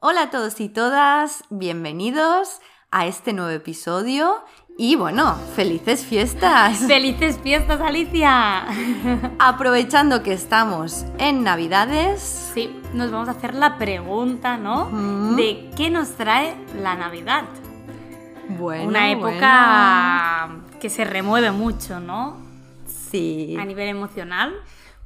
Hola a todos y todas, bienvenidos a este nuevo episodio y bueno, felices fiestas. ¡Felices fiestas, Alicia! Aprovechando que estamos en Navidades. Sí, nos vamos a hacer la pregunta, ¿no? Mm. De qué nos trae la Navidad. Bueno, Una época que se remueve mucho, ¿no? Sí. A nivel emocional.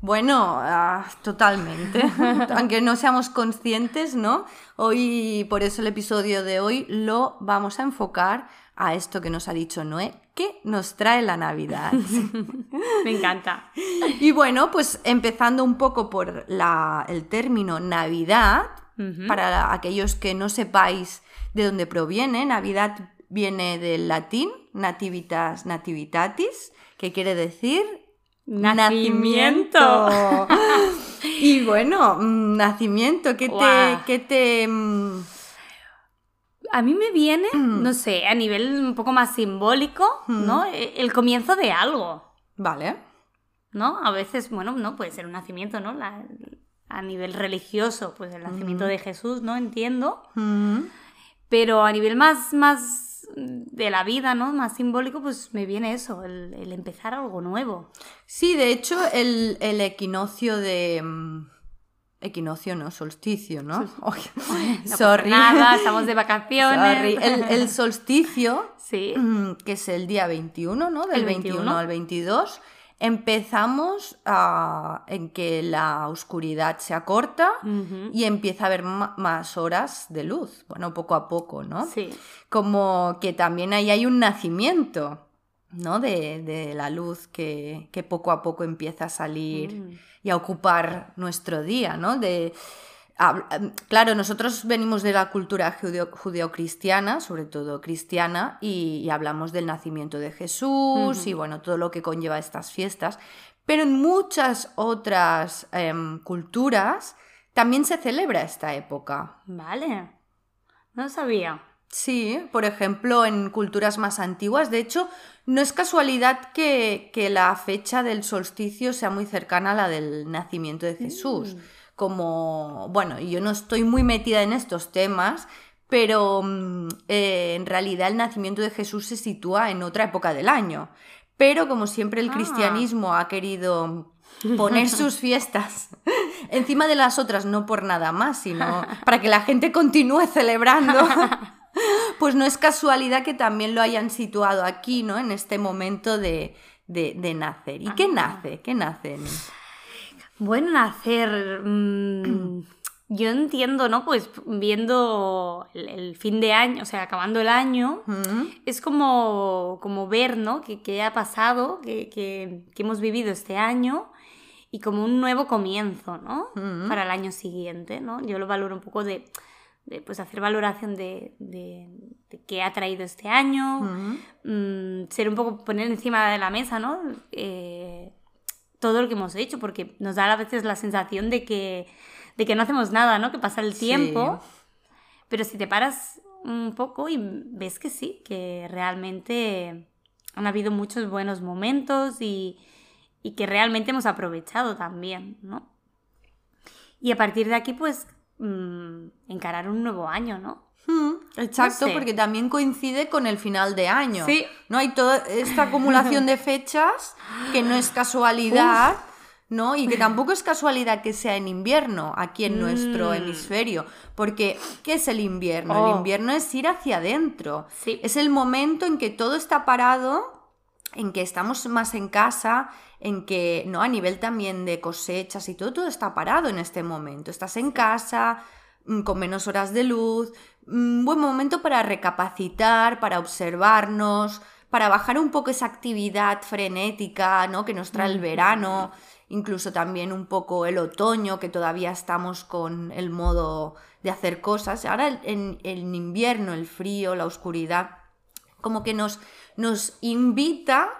Bueno, ah, totalmente. Aunque no seamos conscientes, ¿no? Hoy, por eso el episodio de hoy lo vamos a enfocar a esto que nos ha dicho Noé, ¿qué nos trae la Navidad? Me encanta. y bueno, pues empezando un poco por la- el término Navidad, para aquellos que no sepáis de dónde proviene, Navidad viene del latín nativitas nativitatis, que quiere decir Nacimiento. nacimiento. y bueno, mm, nacimiento, ¿qué te, qué te mm, A mí me viene, no sé, a nivel un poco más simbólico, ¿no? E- El comienzo de algo. Vale. ¿no? A veces, bueno, no puede ser un nacimiento, ¿no? La- a nivel religioso, pues el nacimiento de Jesús, ¿no? Entiendo. Mm, Pero a nivel más, más de la vida, ¿no? Más simbólico, pues me viene eso, el, el empezar algo nuevo. Sí, de hecho, el, el equinoccio de. mm, Equinoccio, no, solsticio, ¿no? Pasa sorry. Nada, estamos de vacaciones. Sorry. El, el solsticio, Sí. mm, que es el día 21, ¿no? Del El 21 21. al 22, empezamos a- en que la oscuridad se acorta y empieza a haber más horas de luz. Bueno, poco a poco, ¿no? Sí. como que también ahí hay un nacimiento, ¿no? De, de la luz que, que poco a poco empieza a salir Mm. y a ocupar nuestro día, ¿no? De, claro, nosotros venimos de la cultura judeo- judeocristiana, sobre todo cristiana, y, y hablamos del nacimiento de Jesús y bueno, todo lo que conlleva estas fiestas, pero en muchas otras em, culturas también se celebra esta época. Vale. No sabía. Sí, por ejemplo, en culturas más antiguas. De hecho, no es casualidad que, que la fecha del solsticio sea muy cercana a la del nacimiento de Jesús. Como, bueno, yo no estoy muy metida en estos temas, pero mm, eh, en realidad el nacimiento de Jesús se sitúa en otra época del año. Pero como siempre el Ah. cristianismo ha querido poner sus fiestas encima de las otras, no por nada más, sino para que la gente continúe celebrando. Pues no es casualidad que también lo hayan situado aquí, ¿no? En este momento de, de- de nacer. ¿Y qué nace? ¿Qué nace? Bueno, nacer. mm, yo entiendo, ¿no? Pues viendo el, el fin de año, o sea, acabando el año, es como, como ver, ¿no? Que, que ha pasado, que, que- que hemos vivido este año y como un nuevo comienzo, ¿no? Para el año siguiente, ¿no? Yo lo valoro un poco de, de, pues, hacer valoración de, de, de qué ha traído este año, mm, ser un poco poner encima de la mesa, ¿no? Eh, todo lo que hemos hecho, porque nos da a veces la sensación de que, de que no hacemos nada, ¿no? Que pasa el Sí. tiempo. Pero si te paras un poco y ves que sí, que realmente han habido muchos buenos momentos y, y que realmente hemos aprovechado también, ¿no? Y a partir de aquí, pues, mm, encarar un nuevo año, ¿no? Mm, Exacto, No sé. porque también coincide con el final de año. Sí. No hay toda esta acumulación de fechas que no es casualidad, ¿no? Y que tampoco es casualidad que sea en invierno aquí en nuestro Mm. hemisferio. Porque, ¿qué es el invierno? Oh. El invierno es ir hacia adentro. Sí. Es el momento en que todo está parado, en que estamos más en casa, en que, ¿no? A nivel también de cosechas y todo, todo está parado en este momento. Estás en casa, con menos horas de luz, un buen momento para recapacitar, para observarnos, para bajar un poco esa actividad frenética, ¿no? Que nos trae el verano, incluso también un poco el otoño, que todavía estamos con el modo de hacer cosas. Ahora en, en invierno, el frío, la oscuridad, como que nos, nos invita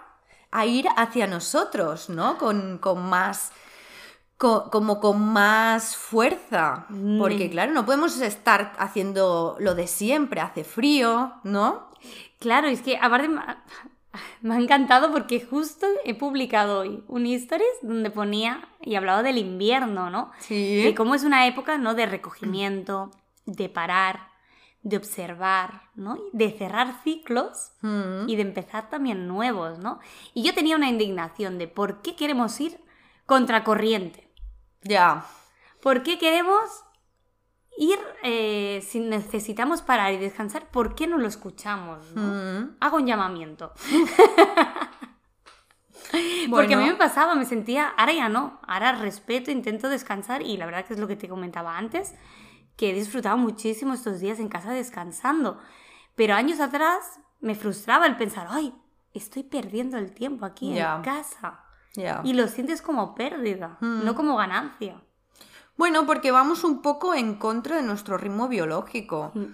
a ir hacia nosotros, ¿no? Con, con más co- como con más fuerza. Mm. Porque, claro, no podemos estar haciendo lo de siempre, hace frío, ¿no? Claro, es que aparte me ha- me ha encantado porque justo he publicado hoy un stories donde ponía y hablaba del invierno, ¿no? Sí. De cómo es una época, ¿no? De recogimiento, de parar, de observar, ¿no? De cerrar ciclos Mm. y de empezar también nuevos, ¿no? Y yo tenía una indignación de por qué queremos ir contracorriente. Ya. ¿Por qué queremos ir si necesitamos parar y descansar? ¿Por qué no lo escuchamos? ¿no? Mm. Hago un llamamiento. Porque a mí me pasaba, me sentía, ahora ya no, ahora respeto, intento descansar y la verdad que es lo que te comentaba antes, que he disfrutado muchísimo estos días en casa descansando. Pero años atrás me frustraba el pensar, ay, estoy perdiendo el tiempo aquí en casa. Ya. Y lo sientes como pérdida, Mm. no como ganancia. Bueno, porque vamos un poco en contra de nuestro ritmo biológico. Mm.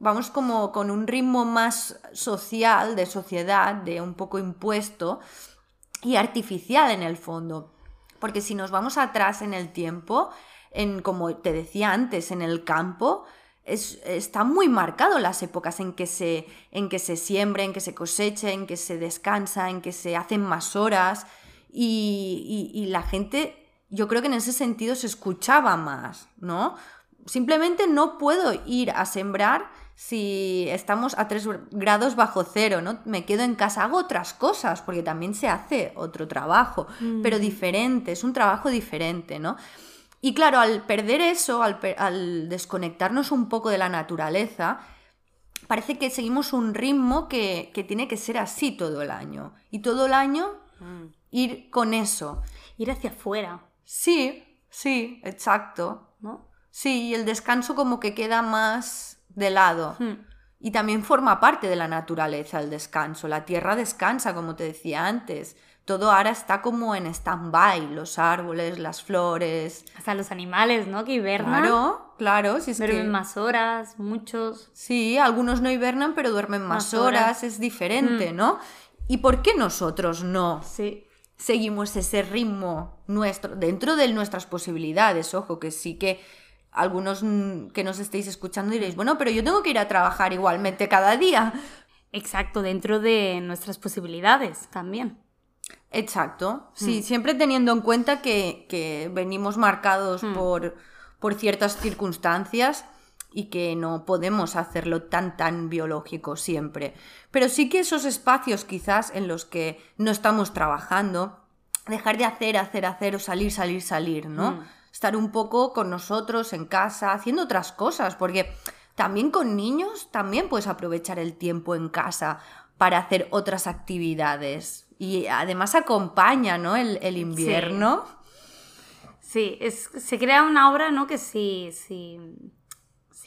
Vamos como con un ritmo más social, de sociedad, de un poco impuesto y artificial en el fondo. Porque si nos vamos atrás en el tiempo, en como te decía antes, en el campo, es, está muy marcado las épocas en que, se, en que se siembra, en que se cosecha, en que se descansa, en que se hacen más horas y, y- y la gente, yo creo que en ese sentido se escuchaba más, ¿no? Simplemente no puedo ir a sembrar si estamos a 3 grados bajo cero, ¿no? Me quedo en casa, hago otras cosas, porque también se hace otro trabajo, pero diferente, es un trabajo diferente, ¿no? Y claro, al perder eso, al, per- al desconectarnos un poco de la naturaleza, parece que seguimos un ritmo que, que tiene que ser así todo el año. Y todo el año ir con eso. Ir hacia afuera, Sí, sí, exacto. ¿no? Sí, y el descanso como que queda más de lado. Hmm. Y también forma parte de la naturaleza el descanso. La tierra descansa, como te decía antes. Todo ahora está como en stand-by. Los árboles, las flores. Hasta los animales, ¿no? Que hibernan. Claro, claro. Si es Duermen que... más horas, muchos. Sí, algunos no hibernan, pero duermen más, Más horas. horas. Es diferente, Mm. ¿no? ¿Y por qué nosotros no? Sí. Seguimos ese ritmo nuestro, dentro de nuestras posibilidades. Ojo, que sí que algunos mm, que nos estéis escuchando diréis, bueno, pero yo tengo que ir a trabajar igualmente cada día. Exacto, dentro de nuestras posibilidades también. Exacto. Sí, siempre teniendo en cuenta que, que venimos marcados por, por ciertas circunstancias y que no podemos hacerlo tan tan biológico siempre. Pero sí que esos espacios quizás en los que no estamos trabajando, dejar de hacer, hacer, hacer o salir, salir, salir, ¿no? Mm. Estar un poco con nosotros en casa, haciendo otras cosas, porque también con niños también puedes aprovechar el tiempo en casa para hacer otras actividades. Y además acompaña, ¿no? El, el invierno. Sí, es, se crea una obra, ¿no? Que si, si,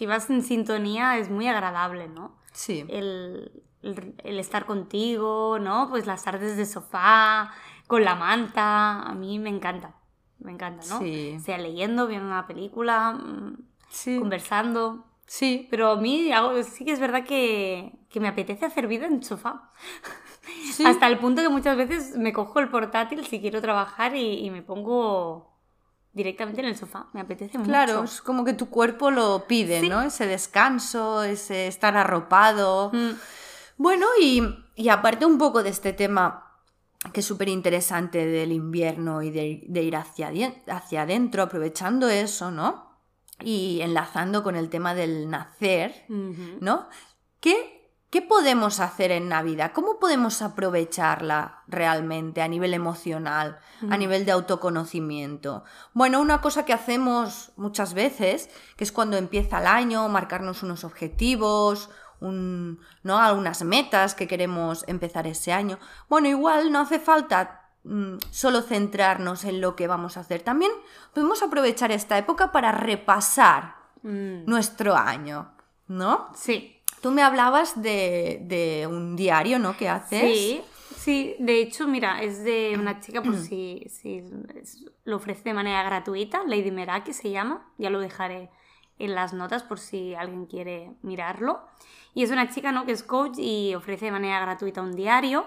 si vas en sintonía es muy agradable, ¿no? Sí. El, el- el estar contigo, ¿no? Pues las tardes de sofá, con la manta, a mí me encanta, me encanta, ¿no? Sí. Sea leyendo, viendo una película, mm, Sí. conversando. Sí. Pero a mí hago- sí que es verdad que, que me apetece hacer vida en sofá. Sí. Hasta el punto que muchas veces me cojo el portátil si quiero trabajar y, y me pongo directamente en el sofá. Me apetece Claro, mucho. es como que tu cuerpo lo pide, Sí. ¿no? Ese descanso, ese estar arropado. Mm, Bueno, y, y aparte un poco de este tema que es súper interesante del invierno y de, de ir hacia, hacia adentro, aprovechando eso, ¿no? Y enlazando con el tema del nacer. ¿no? ¿Qué, ¿Qué podemos hacer en Navidad? ¿Cómo podemos aprovecharla realmente a nivel emocional, a nivel de autoconocimiento? Bueno, una cosa que hacemos muchas veces, que es cuando empieza el año, marcarnos unos objetivos, un, ¿no? algunas metas que queremos empezar ese año. Bueno, igual no hace falta mm, solo centrarnos en lo que vamos a hacer. También podemos aprovechar esta época para repasar Mm, nuestro año, ¿no? Sí, Tú me hablabas de, de un diario, ¿no? Que haces. sí, sí. De hecho, mira, es de una chica, por si, si lo ofrece de manera gratuita, Lady Meraki se llama, ya lo dejaré en las notas por si alguien quiere mirarlo. Y es una chica, ¿no? Que es coach y ofrece de manera gratuita un diario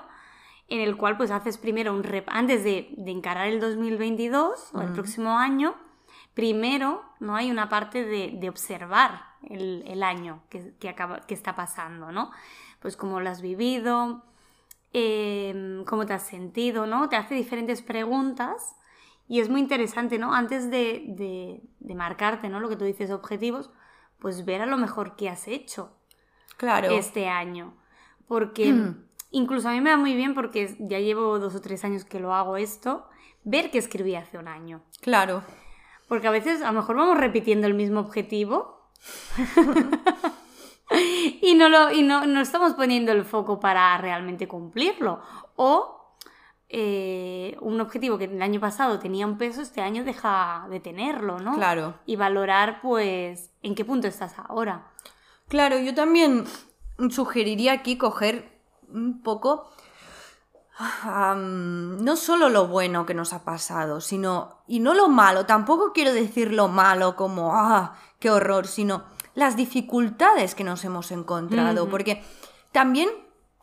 en el cual pues haces primero un rep antes de, de encarar el 2022 o el próximo año, primero no hay una parte de, de observar el, el año que, que acaba, que está pasando, ¿no? Pues cómo lo has vivido, em, cómo te has sentido, ¿no? Te hace diferentes preguntas y es muy interesante, ¿no? Antes de, de- de marcarte, ¿no? Lo que tú dices, objetivos, pues ver a lo mejor qué has hecho Claro. este año. Porque Mm. incluso a mí me va muy bien porque ya llevo dos o tres años que lo hago esto, ver qué escribí hace un año. Claro. Porque a veces a lo mejor vamos repitiendo el mismo objetivo y, no, lo, y no, no estamos poniendo el foco para realmente cumplirlo. O eh, un objetivo que el año pasado tenía un peso, este año deja de tenerlo, ¿no? Claro. Y valorar, pues, en qué punto estás ahora. Claro, yo también sugeriría aquí coger un poco am, no solo lo bueno que nos ha pasado, sino y no lo malo, tampoco quiero decir lo malo como ah, qué horror, sino las dificultades que nos hemos encontrado, porque también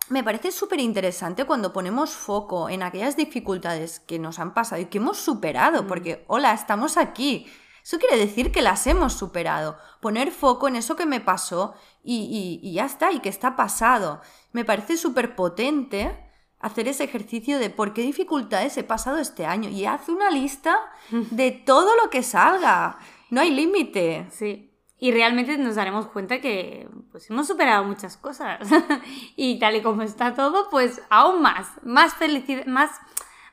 me parece súper interesante cuando ponemos foco en aquellas dificultades que nos han pasado y que hemos superado, porque, hola, estamos aquí. Eso quiere decir que las hemos superado. Poner foco en eso que me pasó y, y- y ya está, y que está pasado. Me parece súper potente hacer ese ejercicio de por qué dificultades he pasado este año y haz una lista de todo lo que salga. No hay límite. Sí. Y realmente nos daremos cuenta que pues hemos superado muchas cosas. y tal y como está todo, pues aún más, más felicidad, más,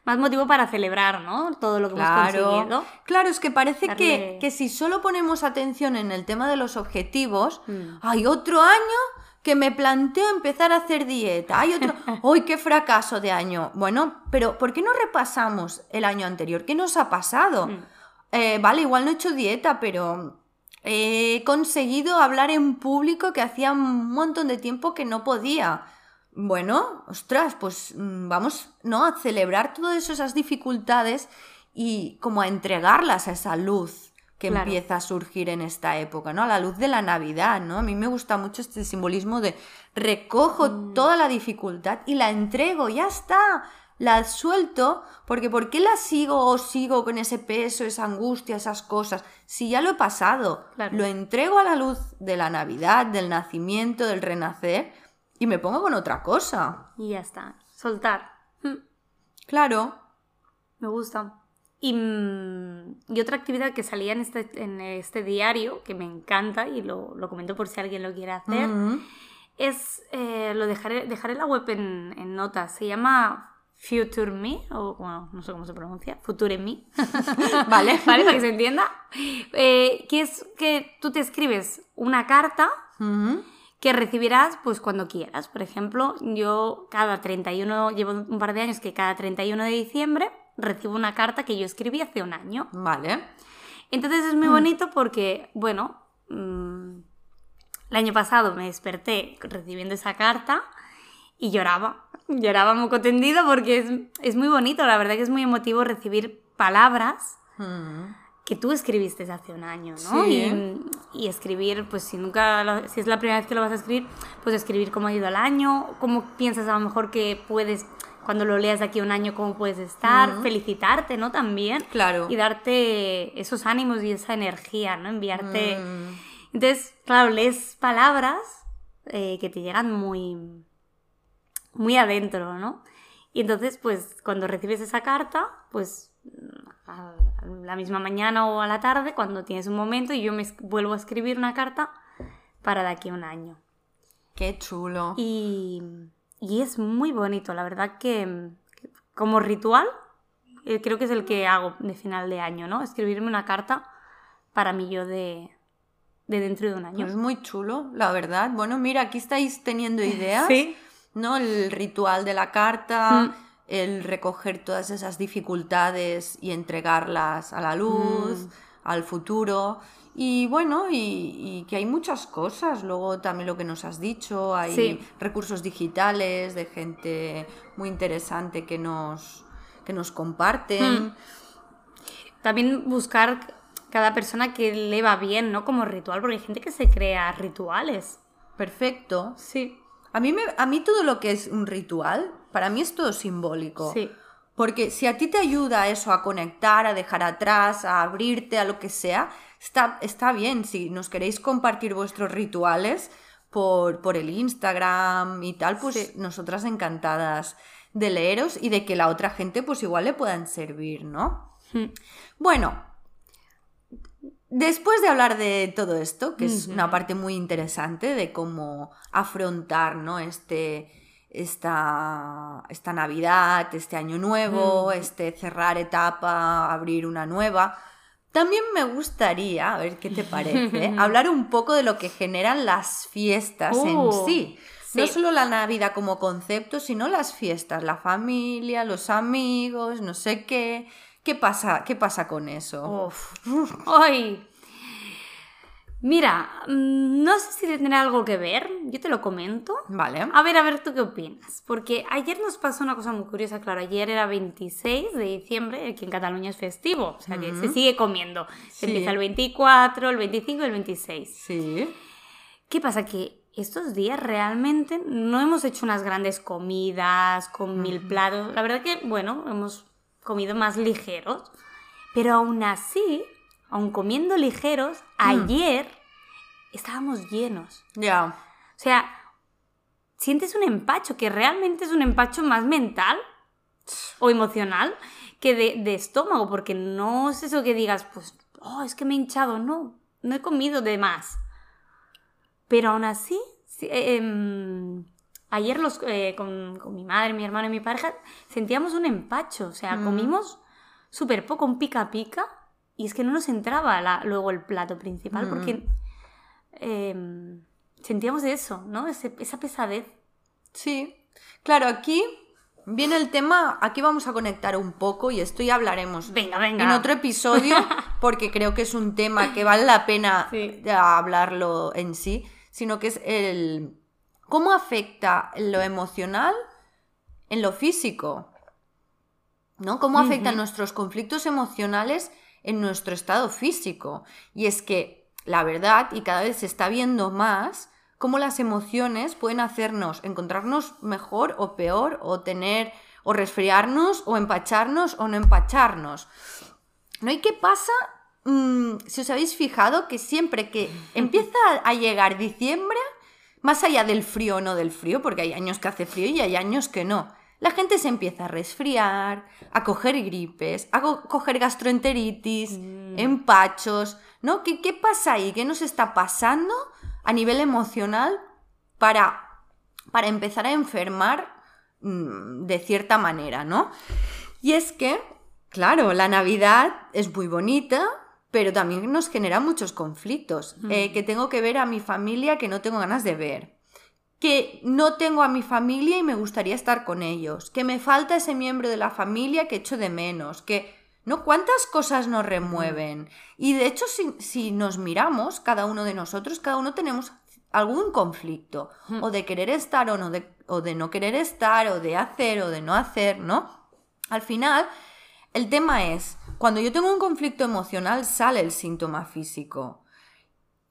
más motivo para celebrar, ¿no? Todo lo que hemos Claro, conseguido. claro, es que parece que, que si solo ponemos atención en el tema de los objetivos, Mm. hay otro año que me planteo empezar a hacer dieta, hay otro, ¡ay, qué fracaso de año! Bueno, pero ¿por qué no repasamos el año anterior? ¿Qué nos ha pasado? Mm. Eh, vale, igual no he hecho dieta, pero he conseguido hablar en público que hacía un montón de tiempo que no podía. Bueno, ostras, pues mm, vamos, ¿no? A celebrar todas esas dificultades y como a entregarlas a esa luz que Claro. empieza a surgir en esta época, ¿no? A la luz de la Navidad, ¿no? A mí me gusta mucho este simbolismo de recojo Mm. toda la dificultad y la entrego, ya está, la suelto, porque ¿por qué la sigo o sigo con ese peso, esa angustia, esas cosas? Si ya lo he pasado, Claro. lo entrego a la luz de la Navidad, del nacimiento, del renacer y me pongo con otra cosa. Y ya está. Soltar. Mm. Claro. Me gusta. Y, mm, y otra actividad que salía en este, en este diario, que me encanta y lo, lo comento por si alguien lo quiere hacer, es, eh, lo dejaré, dejaré la web en, en notas, se llama Future Me, o bueno, no sé cómo se pronuncia, Future Me, Vale. ¿vale? Para que se entienda, Eh, que es que tú te escribes una carta que recibirás pues cuando quieras. Por ejemplo, yo cada 31, llevo un par de años que cada 31 de diciembre recibo una carta que yo escribí hace un año. Vale. Entonces es muy bonito porque, bueno, mm, el año pasado me desperté recibiendo esa carta y lloraba. Lloraba moco tendido porque es, es muy bonito, la verdad que es muy emotivo recibir palabras Mm. que tú escribiste hace un año, ¿no? Sí. Y, y escribir, pues si nunca, lo- si es la primera vez que lo vas a escribir, pues escribir cómo ha ido el año, cómo piensas a lo mejor que puedes, cuando lo leas de aquí a un año, cómo puedes estar, felicitarte, ¿no? También. Claro. Y darte esos ánimos y esa energía, ¿no? Enviarte... Mm. Entonces, claro, lees palabras eh, que te llegan muy, muy adentro, ¿no? Y entonces, pues, cuando recibes esa carta, pues, a la misma mañana o a la tarde, cuando tienes un momento, y yo me vuelvo a escribir una carta para de aquí a un año. Qué chulo. Y, y es muy bonito, la verdad que, que como ritual, eh, creo que es el que hago de final de año, ¿no? Escribirme una carta para mí yo de, de dentro de un año. Es muy chulo, la verdad. Bueno, mira, aquí estáis teniendo ideas. Sí. ¿no? El ritual de la carta, Mm. el recoger todas esas dificultades y entregarlas a la luz, Mm. Al futuro. Y bueno, y, y que hay muchas cosas. Luego también lo que nos has dicho, hay Sí. recursos digitales de gente muy interesante que nos, que nos comparten. Mm. También buscar cada persona que le va bien, ¿no? Como ritual, porque hay gente que se crea rituales. Perfecto. Sí. A mí, me, a mí todo lo que es un ritual, para mí es todo simbólico. Sí. Porque si a ti te ayuda eso a conectar, a dejar atrás, a abrirte a lo que sea, está, está bien. Si nos queréis compartir vuestros rituales por, por el Instagram y tal, pues Sí. nosotras encantadas de leeros y de que la otra gente pues igual le puedan servir, ¿no? Mm. Bueno, Después de hablar de todo esto, que es una parte muy interesante de cómo afrontar ¿no? este, esta, esta Navidad, este año nuevo, este cerrar etapa, abrir una nueva, también me gustaría, a ver qué te parece, hablar un poco de lo que generan las fiestas en Uh, sí. No solo la Navidad como concepto, sino las fiestas, la familia, los amigos, no sé qué. ¿Qué pasa, qué pasa con eso? Uf. Ay. Mira, mm, no sé si tendrá algo que ver, yo te lo comento. Vale. A ver, a ver, ¿tú qué opinas? Porque ayer nos pasó una cosa muy curiosa, claro, ayer era 26 de diciembre, que en Cataluña es festivo, o sea que se sigue comiendo. Se Sí. empieza el 24, el 25 y el 26. Sí. ¿Qué pasa? Que estos días realmente no hemos hecho unas grandes comidas con mil platos. La verdad que, bueno, hemos comido más ligeros. Pero aún así, aún comiendo ligeros, ayer estábamos llenos. Ya. O sea, sientes un empacho, que realmente es un empacho más mental o emocional que de, de estómago, porque no es eso que digas, pues, oh, es que me he hinchado, no, no he comido de más. Pero aún así, sí, eh, em, ayer los, eh, con, con mi madre, mi hermano y mi pareja sentíamos un empacho, o sea, Mm. comimos súper poco, un pica pica, y es que no nos entraba la- luego el plato principal, Mm. porque em, sentíamos eso, ¿no? Ese- esa pesadez. Sí. Claro, aquí viene el tema, aquí vamos a conectar un poco y esto ya hablaremos Venga, venga. en otro episodio porque creo que es un tema que vale la pena Sí. hablarlo en sí, sino que es el cómo afecta lo emocional en lo físico. ¿No? ¿Cómo afectan nuestros conflictos emocionales en nuestro estado físico? Y es que la verdad, y cada vez se está viendo más, cómo las emociones pueden hacernos encontrarnos mejor o peor, o tener, o resfriarnos, o empacharnos, o no empacharnos. ¿No? ¿Y qué pasa? Mm, si os habéis fijado que siempre que empieza a llegar diciembre, más allá del frío o no del frío, porque hay años que hace frío y hay años que no, la gente se empieza a resfriar, a coger gripes, a co- coger gastroenteritis, empachos, ¿no? ¿Qué, ¿Qué pasa ahí? ¿Qué nos está pasando a nivel emocional para, para empezar a enfermar mm, de cierta manera, ¿no? Y es que, claro, la Navidad es muy bonita, pero también nos genera muchos conflictos. eh, que tengo que ver a mi familia que no tengo ganas de ver. Que no tengo a mi familia y me gustaría estar con ellos. Que me falta ese miembro de la familia que echo de menos. Que, ¿no? ¿Cuántas cosas nos remueven? Y de hecho, si, si nos miramos, cada uno de nosotros, cada uno tenemos algún conflicto. O de querer estar o, no de, o de no querer estar, o de hacer o de no hacer, ¿no? Al final, el tema es, cuando yo tengo un conflicto emocional, sale el síntoma físico.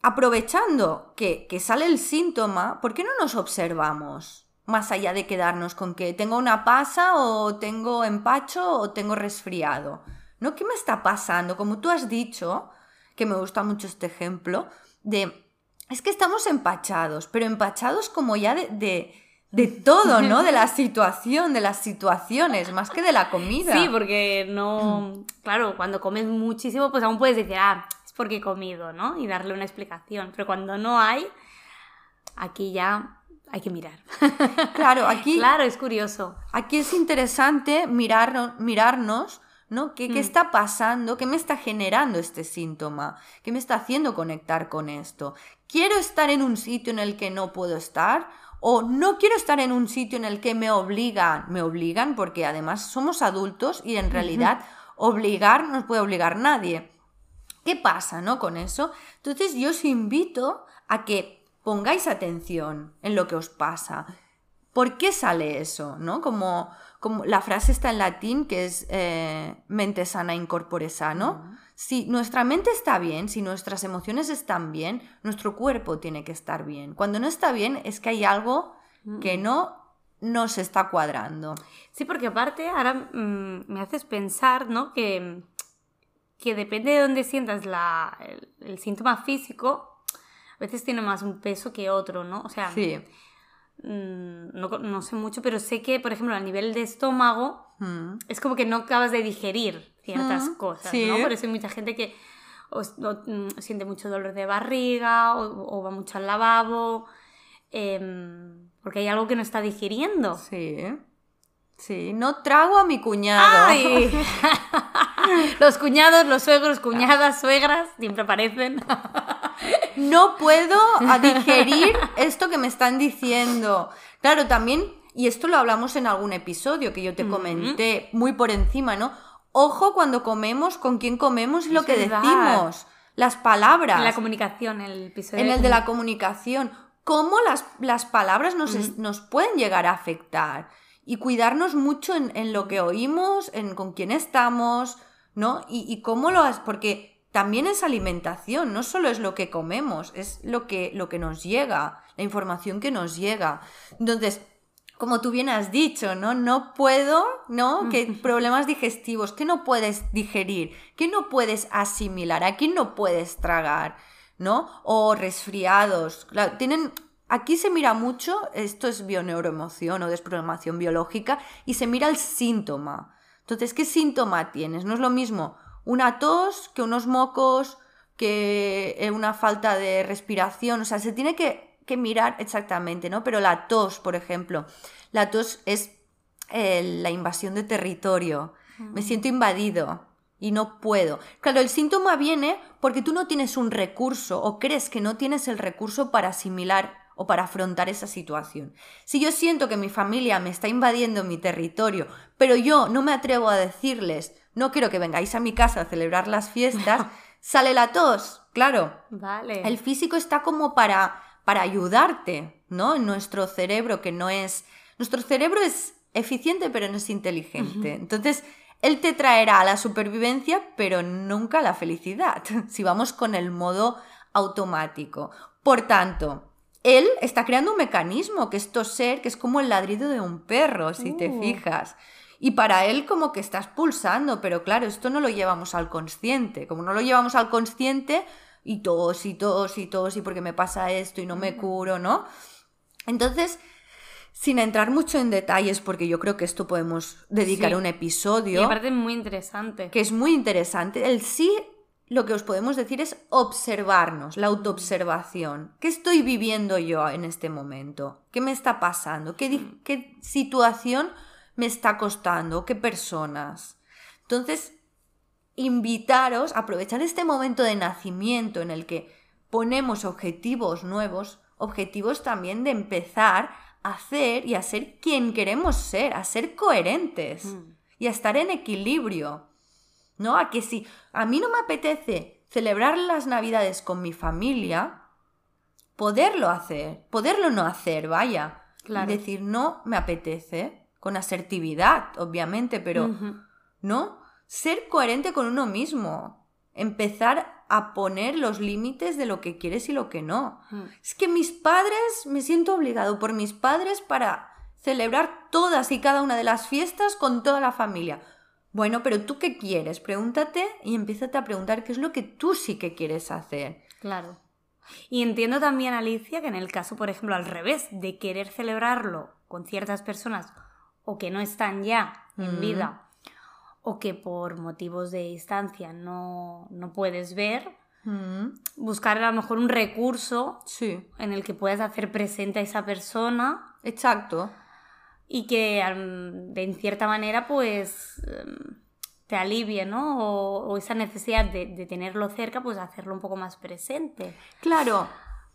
Aprovechando que, que sale el síntoma, ¿por qué no nos observamos? Más allá de quedarnos con que tengo una pasa o tengo empacho o tengo resfriado. ¿No? ¿Qué me está pasando? Como tú has dicho, que me gusta mucho este ejemplo, de... Es que estamos empachados, pero empachados como ya de, de, de todo, ¿no? De la situación, de las situaciones, más que de la comida. Sí, porque no. Claro, cuando comes muchísimo, pues aún puedes decir, ah, porque he comido, ¿no? Y darle una explicación. Pero cuando no hay, aquí ya hay que mirar. Claro, aquí, Claro, es curioso. aquí es interesante mirar, mirarnos, ¿no? ¿Qué, ¿Qué está pasando? ¿Qué me está generando este síntoma? ¿Qué me está haciendo conectar con esto? ¿Quiero estar en un sitio en el que no puedo estar? ¿O no quiero estar en un sitio en el que me obligan? Me obligan porque además somos adultos y en realidad obligar no nos puede obligar nadie. ¿Qué pasa, no? Con eso. Entonces yo os invito a que pongáis atención en lo que os pasa. ¿Por qué sale eso? ¿No? Como, como la frase está en latín que es eh, mente sana in corpore sano. Si nuestra mente está bien, si nuestras emociones están bien, nuestro cuerpo tiene que estar bien. Cuando no está bien es que hay algo que no nos está cuadrando. Sí, porque aparte ahora mm, me haces pensar, ¿no? Que, que depende de dónde sientas la, el, el síntoma físico, a veces tiene más un peso que otro, ¿no? O sea, Sí. mm, no, no sé mucho, pero sé que, por ejemplo, a nivel de estómago, Mm. es como que no acabas de digerir ciertas Mm, cosas, sí. ¿no? Por eso hay mucha gente que o, mm, siente mucho dolor de barriga, o, va mucho al lavabo, em, porque hay algo que no está digiriendo. Sí, sí, no trago a mi cuñado. los cuñados, los suegros, cuñadas, suegras, siempre aparecen. no puedo digerir esto que me están diciendo. Claro, también, y esto lo hablamos en algún episodio que yo te comenté muy por encima, ¿no? Ojo cuando comemos, con quién comemos y lo que decimos. Las palabras. En la comunicación, el episodio. En el de la comunicación. Cómo las, las palabras nos, nos, pueden llegar a afectar. Y cuidarnos mucho en, lo que oímos, en con quién estamos, ¿no? Y, y cómo lo has. Porque también es alimentación, no solo es lo que comemos, es lo que, lo que nos llega, la información que nos llega. Entonces, como tú bien has dicho, ¿no? No puedo, ¿no? Que problemas digestivos, que no puedes digerir, que no puedes asimilar, aquí no puedes tragar, ¿no? O resfriados. tienen, aquí se mira mucho, esto es bioneuroemoción o desprogramación biológica, y se mira el síntoma. Entonces, ¿qué síntoma tienes? No es lo mismo una tos que unos mocos, que eh, una falta de respiración, o sea, se tiene que que mirar exactamente, ¿no? Pero la tos, por ejemplo, la tos es eh, la invasión de territorio. Me siento invadido y no puedo. Claro, el síntoma viene porque tú no tienes un recurso o crees que no tienes el recurso para asimilar o para afrontar esa situación. Si yo siento que mi familia me está invadiendo mi territorio, pero yo no me atrevo a decirles, no quiero que vengáis a mi casa a celebrar las fiestas, sale la tos, claro. Vale. El físico está como para para ayudarte, ¿no? En nuestro cerebro que no es... Nuestro cerebro es eficiente pero no es inteligente. Entonces, él te traerá a la supervivencia pero nunca a la felicidad, si vamos con el modo automático. Por tanto, él está creando un mecanismo que es toser, que es como el ladrido de un perro, si te uh. fijas. Y para él como que estás pulsando, pero claro, esto no lo llevamos al consciente. Como no lo llevamos al consciente, y tos y tos y tos y porque me pasa esto y no me curo, ¿no? Entonces, sin entrar mucho en detalles, porque yo creo que esto podemos dedicar un episodio. Y aparte muy interesante. Que es muy interesante. El sí, lo que os podemos decir es observarnos, la autoobservación. ¿Qué estoy viviendo yo en este momento? ¿Qué me está pasando? ¿Qué, qué situación me está costando? ¿Qué personas? Entonces, invitaros a aprovechar este momento de nacimiento en el que ponemos objetivos nuevos, objetivos también de empezar a hacer y a ser quien queremos ser, a ser coherentes mm. y a estar en equilibrio. ¿No? A que si a mí no me apetece celebrar las Navidades con mi familia, poderlo hacer, poderlo no hacer, vaya. Claro. Decir, no me apetece, con asertividad, obviamente, pero, ¿no? ser coherente con uno mismo, empezar a poner los límites de lo que quieres y lo que no. Es que mis padres, me siento obligado por mis padres para celebrar todas y cada una de las fiestas con toda la familia. Bueno, pero tú qué quieres? Pregúntate y empiézate a preguntar qué es lo que tú sí que quieres hacer. Claro. Y entiendo también, Alicia, que en el caso, por ejemplo, al revés, de querer celebrarlo con ciertas personas o que no están ya en mm. vida o que por motivos de distancia no, puedes ver, mm. buscar a lo mejor un recurso sí. en el que puedas hacer presente a esa persona. Exacto. Y que de en cierta manera pues em, te alivie, ¿no? O, esa necesidad de, tenerlo cerca, pues hacerlo un poco más presente. Claro.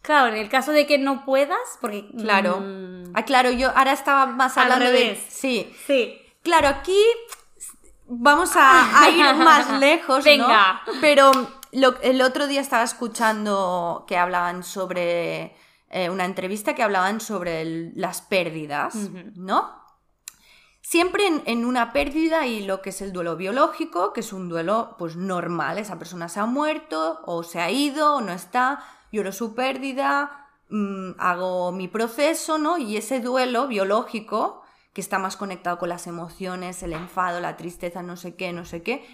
Claro, en el caso de que no puedas, porque... Claro. Mm, ah, claro, yo ahora estaba más hablando de... Sí. Sí. Claro, aquí vamos a, ir más lejos, Venga. Pero el otro día estaba escuchando que hablaban sobre eh, una entrevista que hablaban sobre las pérdidas, ¿no? Siempre en, una pérdida y lo que es el duelo biológico, que es un duelo pues normal, esa persona se ha muerto o se ha ido o no está, lloro su pérdida, mm, hago mi proceso, ¿no? Y ese duelo biológico que está más conectado con las emociones, el enfado, la tristeza, no sé qué, no sé qué,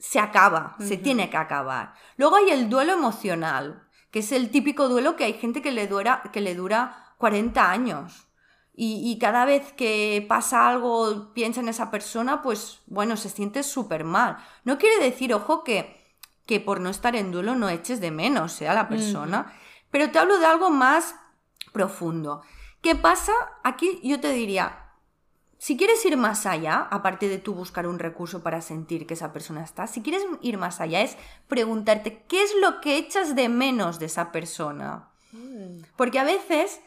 se acaba, se tiene que acabar. Luego hay el duelo emocional, que es el típico duelo que hay gente que le dura, que le dura 40 años. Y, cada vez que pasa algo, piensa en esa persona, pues bueno, se siente súper mal. No quiere decir, ojo, que que por no estar en duelo no eches de menos ¿eh? a la persona. Pero te hablo de algo más profundo. ¿Qué pasa? Aquí yo te diría, si quieres ir más allá, aparte de tú buscar un recurso para sentir que esa persona está, si quieres ir más allá es preguntarte qué es lo que echas de menos de esa persona. Mm. Porque a veces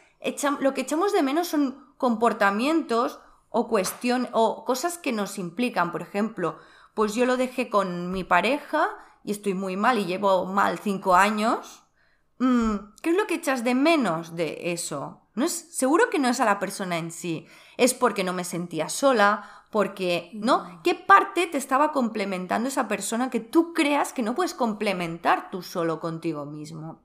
lo que echamos de menos son comportamientos o cuestiones o cosas que nos implican. Por ejemplo, pues yo lo dejé con mi pareja y estoy muy mal y llevo mal cinco años. Mm, ¿Qué es lo que echas de menos de eso? No es, seguro que no es a la persona en sí, es porque no me sentía sola, porque, ¿no? ¿Qué parte te estaba complementando esa persona que tú creas que no puedes complementar tú solo contigo mismo?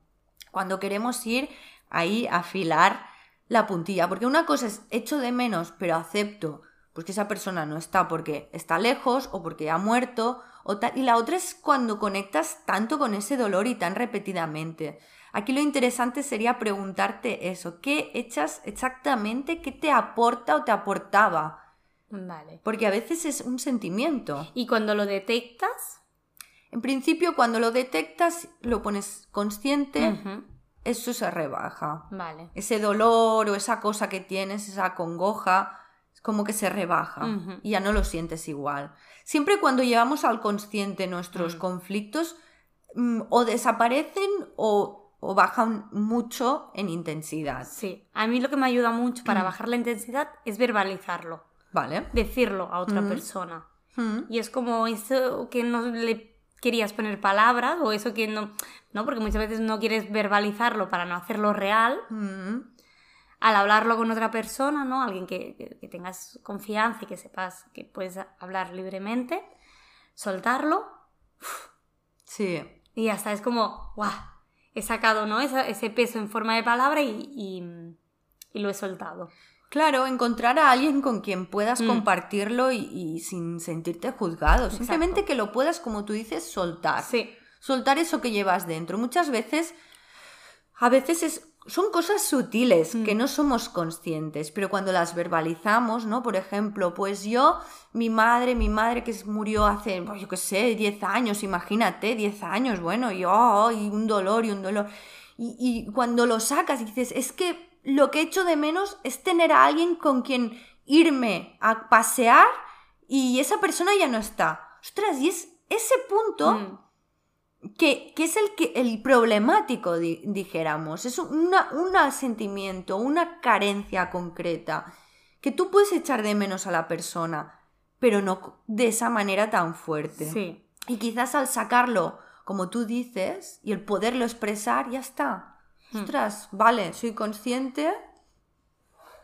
Cuando queremos ir ahí a afilar la puntilla, porque una cosa es echo de menos, pero acepto pues que esa persona no está porque está lejos o porque ha muerto o tal, y la otra es cuando conectas tanto con ese dolor y tan repetidamente. Aquí lo interesante sería preguntarte eso, ¿qué echas exactamente, qué te aporta o te aportaba? Vale. Porque a veces es un sentimiento. ¿Y cuando lo detectas? En principio, cuando lo detectas, lo pones consciente, eso se rebaja. Vale. Ese dolor o esa cosa que tienes, esa congoja, es como que se rebaja y ya no lo sientes igual. Siempre cuando llevamos al consciente nuestros mm. conflictos, mm, o desaparecen o, bajan mucho en intensidad. Sí, a mí lo que me ayuda mucho para mm. bajar la intensidad es verbalizarlo. Vale. Decirlo a otra persona. Y es como eso que no le querías poner palabras o eso que no, no, porque muchas veces no quieres verbalizarlo para no hacerlo real. Mm. Al hablarlo con otra persona, ¿no? Alguien que, tengas confianza y que sepas que puedes hablar libremente, soltarlo. Sí. Y hasta es como, ¡guau! He sacado, ¿no? ese peso en forma de palabra y lo he soltado. Claro, encontrar a alguien con quien puedas mm. compartirlo y, sin sentirte juzgado. Simplemente que lo puedas, como tú dices, soltar. Sí. Soltar eso que llevas dentro. Muchas veces, a veces es, son cosas sutiles que mm. no somos conscientes, pero cuando las verbalizamos, ¿no? Por ejemplo, pues yo, mi madre, mi madre que murió hace, pues yo qué sé, 10 años, imagínate, 10 años, bueno, y, oh, y un dolor y un dolor. Y, y cuando lo sacas y dices, es que lo que echo de menos es tener a alguien con quien irme a pasear y esa persona ya no está. Ostras, y es ese punto mm. Que, es el, que, el problemático, dijéramos. Es un sentimiento, una carencia concreta que tú puedes echar de menos a la persona, pero no de esa manera tan fuerte. Sí. Y quizás al sacarlo, como tú dices, y el poderlo expresar, ya está. Hmm. Ostras, vale, soy consciente,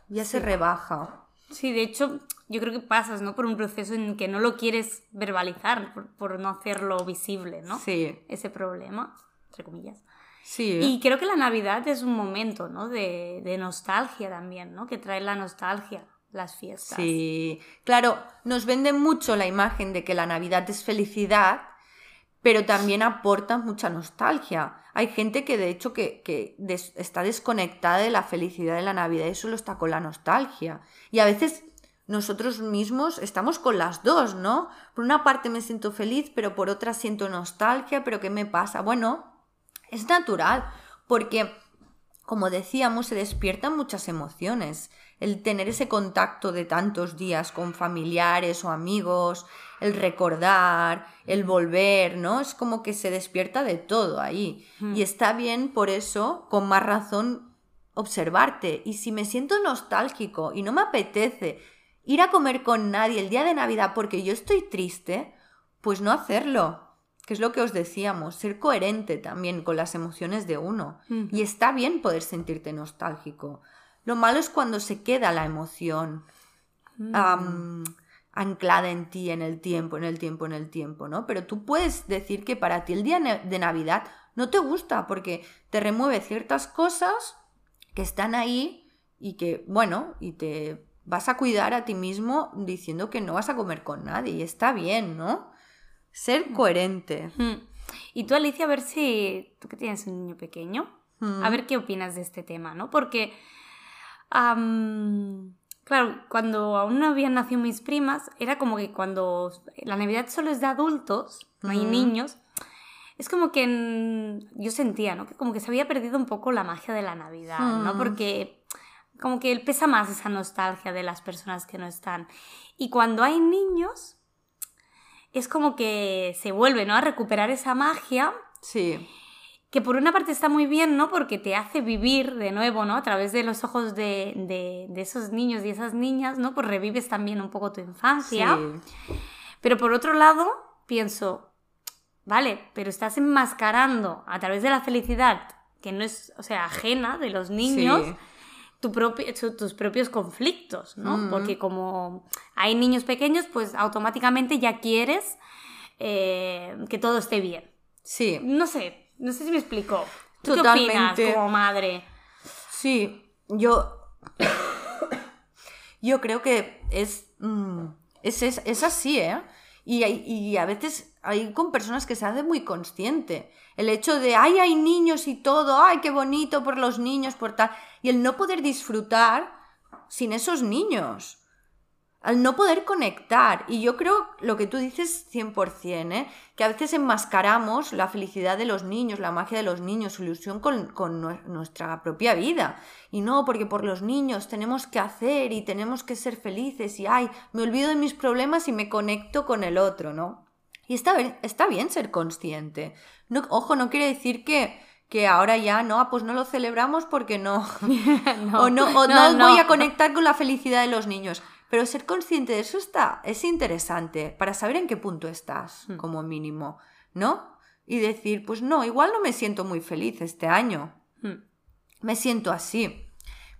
ya se rebaja. Sí, de hecho, yo creo que pasas, ¿no? Por un proceso en que no lo quieres verbalizar, por, no hacerlo visible, ¿no? Sí. Ese problema, entre comillas. Sí. Y creo que la Navidad es un momento, ¿no? De, de nostalgia también, ¿no? Que trae la nostalgia las fiestas. Sí, claro, nos venden mucho la imagen de que la Navidad es felicidad, pero también aporta mucha nostalgia. Hay gente que de hecho que, está desconectada de la felicidad de la Navidad y solo está con la nostalgia. Y a veces nosotros mismos estamos con las dos, ¿no? Por una parte me siento feliz, pero por otra siento nostalgia, pero ¿qué me pasa? Bueno, es natural, porque como decíamos, se despiertan muchas emociones. El tener ese contacto de tantos días con familiares o amigos, el recordar, el volver, ¿no? Es como que se despierta de todo ahí. Hmm. Y está bien por eso, con más razón, observarte. Y si me siento nostálgico y no me apetece ir a comer con nadie el día de Navidad porque yo estoy triste, pues no hacerlo. Que es lo que os decíamos, ser coherente también con las emociones de uno. Hmm. Y está bien poder sentirte nostálgico. Lo malo es cuando se queda la emoción. Hmm anclada en ti, en el tiempo, en el tiempo, en el tiempo, ¿no? Pero tú puedes decir que para ti el día de Navidad no te gusta porque te remueve ciertas cosas que están ahí y que, bueno, y te vas a cuidar a ti mismo diciendo que no vas a comer con nadie y está bien, ¿no? Ser coherente. Y tú, Alicia, a ver si tú que tienes un niño pequeño, a ver qué opinas de este tema, ¿no? Porque... Claro, cuando aún no habían nacido mis primas, era como que cuando la Navidad solo es de adultos, no hay niños, es como que yo sentía, ¿no? Que como que se había perdido un poco la magia de la Navidad, ¿no? Mm. Porque como que pesa más esa nostalgia de las personas que no están. Y cuando hay niños, es como que se vuelve, ¿no? A recuperar esa magia Sí. Que por una parte está muy bien, ¿no? Porque te hace vivir de nuevo, ¿no? A través de los ojos de, de- de esos niños y esas niñas, ¿no? Pues revives también un poco tu infancia. Sí. Pero por otro lado, pienso, vale, pero estás enmascarando a través de la felicidad, que no es, o sea, ajena de los niños, Sí. tu propio- tu- tus propios conflictos, ¿no? Mm. Porque como hay niños pequeños, pues automáticamente ya quieres eh, que todo esté bien. Sí. No sé, no sé si me explico. ¿Tú qué Totalmente. opinas como madre? Sí, yo. Yo creo que es. mm, es, es, es así, ¿eh? Y, hay- y a veces hay con personas que se hace muy consciente. El hecho de, ay, hay niños y todo, ay, qué bonito por los niños, por tal. Y el no poder disfrutar sin esos niños. Al no poder conectar. Y yo creo lo que tú dices 100%, ¿eh? que a veces enmascaramos la felicidad de los niños, la magia de los niños, su ilusión con, con nue- nuestra propia vida. Y no, porque por los niños tenemos que hacer y tenemos que ser felices y, ay, me olvido de mis problemas y me conecto con el otro, ¿no? Y está bien, está bien ser consciente. No, ojo, no quiere decir que, que ahora ya no, ah, pues no lo celebramos porque no. o no, o no, no, voy a conectar con la felicidad de los niños. Pero ser consciente de eso está, es interesante para saber en qué punto estás, Hmm. como mínimo, ¿no? Y decir, pues no, igual no me siento muy feliz este año. Hmm. Me siento así.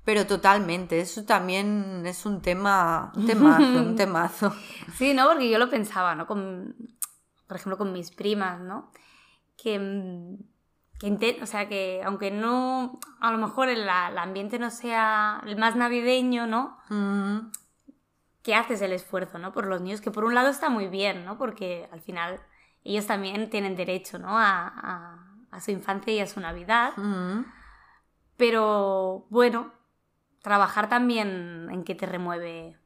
Pero totalmente, eso también es un tema, un temazo, un temazo. Sí, ¿no? Porque yo lo pensaba, ¿no? Con, por ejemplo, con mis primas, ¿no? Que, mm, que o sea, que aunque no, a lo mejor el, ambiente no sea el más navideño, ¿no? Que haces el esfuerzo, ¿no? Por los niños, que por un lado está muy bien, ¿no? Porque al final ellos también tienen derecho, ¿no? A, a- a su infancia y a su Navidad. Pero bueno, trabajar también en que te remueve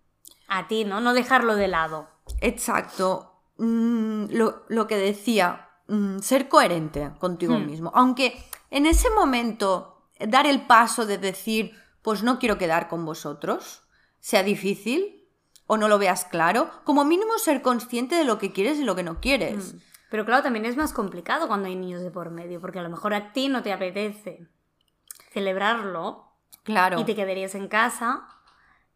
a ti, ¿no? No dejarlo de lado. Exacto. Mm, lo, lo que decía, mm, ser coherente contigo Hmm. mismo. Aunque en ese momento dar el paso de decir, pues no quiero quedar con vosotros, sea difícil o no lo veas claro, como mínimo ser consciente de lo que quieres y lo que no quieres. Mm. Pero claro, también es más complicado cuando hay niños de por medio, porque a lo mejor a ti no te apetece celebrarlo Claro. y te quedarías en casa,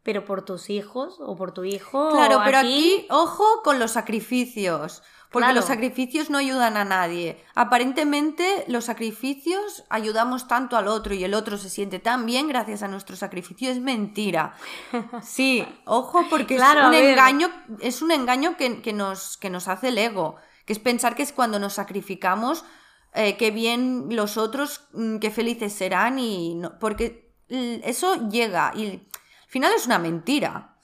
pero por tus hijos o por tu hijo. Claro, pero aquí, aquí, ojo con los sacrificios. Porque Claro. los sacrificios no ayudan a nadie. Aparentemente, los sacrificios ayudamos tanto al otro y el otro se siente tan bien gracias a nuestro sacrificio. Es mentira. Sí, ojo, porque Claro, es un engaño, es un engaño que, que nos, que nos hace el ego. Que es pensar que es cuando nos sacrificamos, eh, qué bien los otros, mm, qué felices serán. y no- Porque eso llega y al final es una mentira.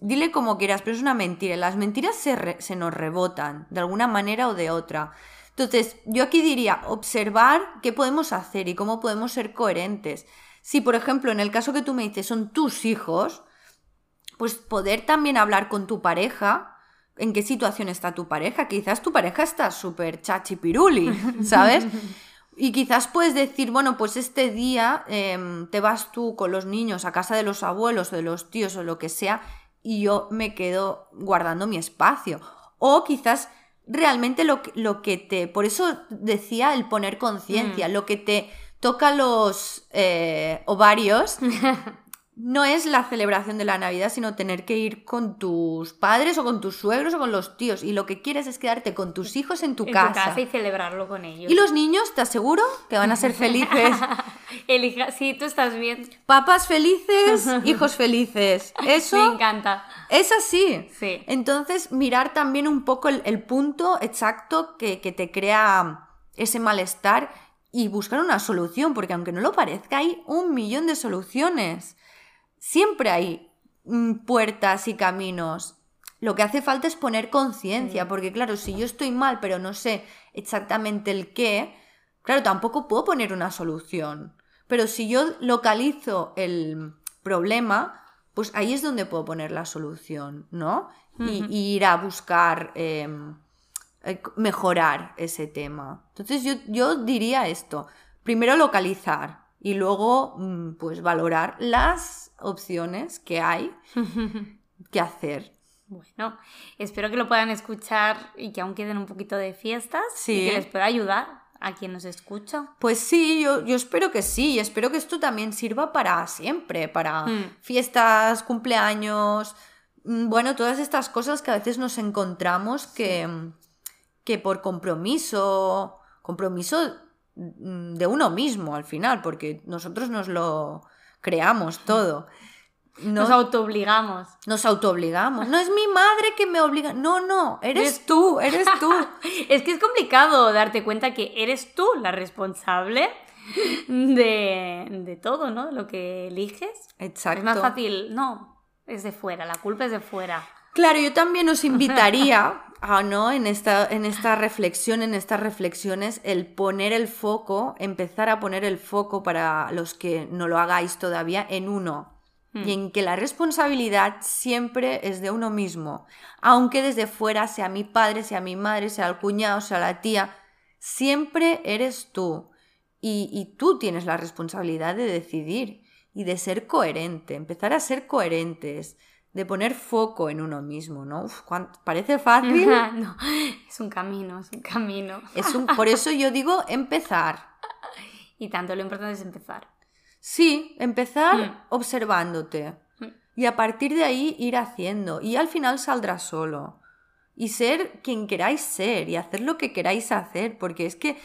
Dile como quieras, pero es una mentira. Las mentiras se, re- se nos rebotan de alguna manera o de otra. Entonces, yo aquí diría, observar qué podemos hacer y cómo podemos ser coherentes. Si, por ejemplo, en el caso que tú me dices son tus hijos, pues poder también hablar con tu pareja, en qué situación está tu pareja. Quizás tu pareja está súper chachipiruli, ¿sabes? Y quizás puedes decir, bueno, pues este día em, te vas tú con los niños a casa de los abuelos o de los tíos o lo que sea y yo me quedo guardando mi espacio. O quizás realmente lo que, lo que te... Por eso decía el poner conciencia, lo que te toca los eh, ovarios no es la celebración de la Navidad, sino tener que ir con tus padres o con tus suegros o con los tíos. Y lo que quieres es quedarte con tus hijos en tu en casa. tu casa y celebrarlo con ellos. Y los niños, te aseguro, que van a ser felices. Elija, sí, tú estás bien. Papás felices, hijos felices. Me Eso encanta. es así. Sí. Entonces, mirar también un poco el, el punto exacto que, que te crea ese malestar y buscar una solución, porque aunque no lo parezca, hay un millón de soluciones. Siempre hay mm, puertas y caminos. Lo que hace falta es poner conciencia, porque claro, si yo estoy mal, pero no sé exactamente el qué, claro, tampoco puedo poner una solución. Pero si yo localizo el problema, pues ahí es donde puedo poner la solución, ¿no? Y ir a buscar em, eh, mejorar ese tema. Entonces yo, yo diría esto, primero localizar y luego mm, pues valorar las opciones que hay que hacer. Bueno, espero que lo puedan escuchar y que aún queden un poquito de fiestas Sí. y que les pueda ayudar a quien nos escucha. Pues sí, yo, yo espero que sí, y espero que esto también sirva para siempre, para Mm. fiestas, cumpleaños, mm, bueno, todas estas cosas que a veces nos encontramos que, que por compromiso, compromiso mm, de uno mismo al final, porque nosotros nos lo creamos todo. No, Nos autoobligamos. nos autoobligamos. No es mi madre que me obliga. No, no, eres tú, eres tú. Es que es complicado darte cuenta que eres tú la responsable de, de todo, ¿no? De lo que eliges. Exacto. Es más fácil, no, es de fuera, la culpa es de fuera. Claro, yo también os invitaría a, ¿no? En esta, en esta reflexión, en estas reflexiones, el poner el foco, empezar a poner el foco para los que no lo hagáis todavía en uno. Y en que la responsabilidad siempre es de uno mismo. Aunque desde fuera sea mi padre, sea mi madre, sea el cuñado, sea la tía, siempre eres tú. Y, y tú tienes la responsabilidad de decidir y de ser coherente, empezar a ser coherentes, de poner foco en uno mismo, ¿no? Uf, parece fácil. no, es un camino, es un camino. Es un, por eso yo digo empezar. Y tanto lo importante es empezar. Sí, empezar Mm. observándote. Mm. Y a partir de ahí ir haciendo. Y al final saldrá solo. Y ser quien queráis ser y hacer lo que queráis hacer. Porque es que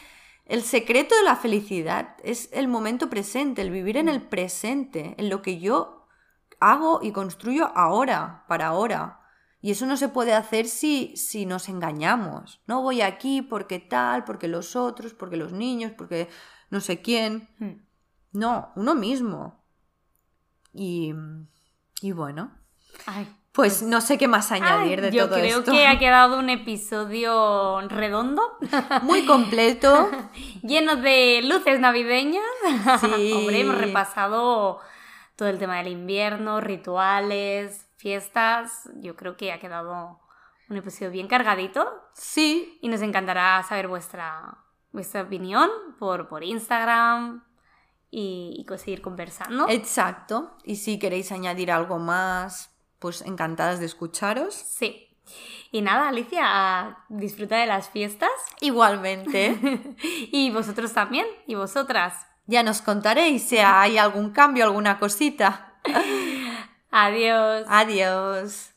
el secreto de la felicidad es el momento presente, el vivir en el presente, en lo que yo hago y construyo ahora, para ahora. Y eso no se puede hacer si, si nos engañamos. No voy aquí porque tal, porque los otros, porque los niños, porque no sé quién. Mm. No, uno mismo. Y, y bueno, Ay, pues no sé qué más añadir ay, de yo todo creo esto. que ha quedado un episodio redondo, Muy completo. lleno de luces navideñas. Sí. Hombre, hemos repasado todo el tema del invierno, rituales, fiestas. Yo creo que ha quedado un episodio bien cargadito Sí, y nos encantará saber vuestra, vuestra opinión por, por Instagram y, y seguir conversando. exacto. Y si queréis añadir algo más, pues encantadas de escucharos. Sí. Y nada, Alicia, a disfrutar de las fiestas Igualmente. y vosotros también, y vosotras. Ya nos contaréis si hay algún cambio, alguna cosita. Adiós. Adiós.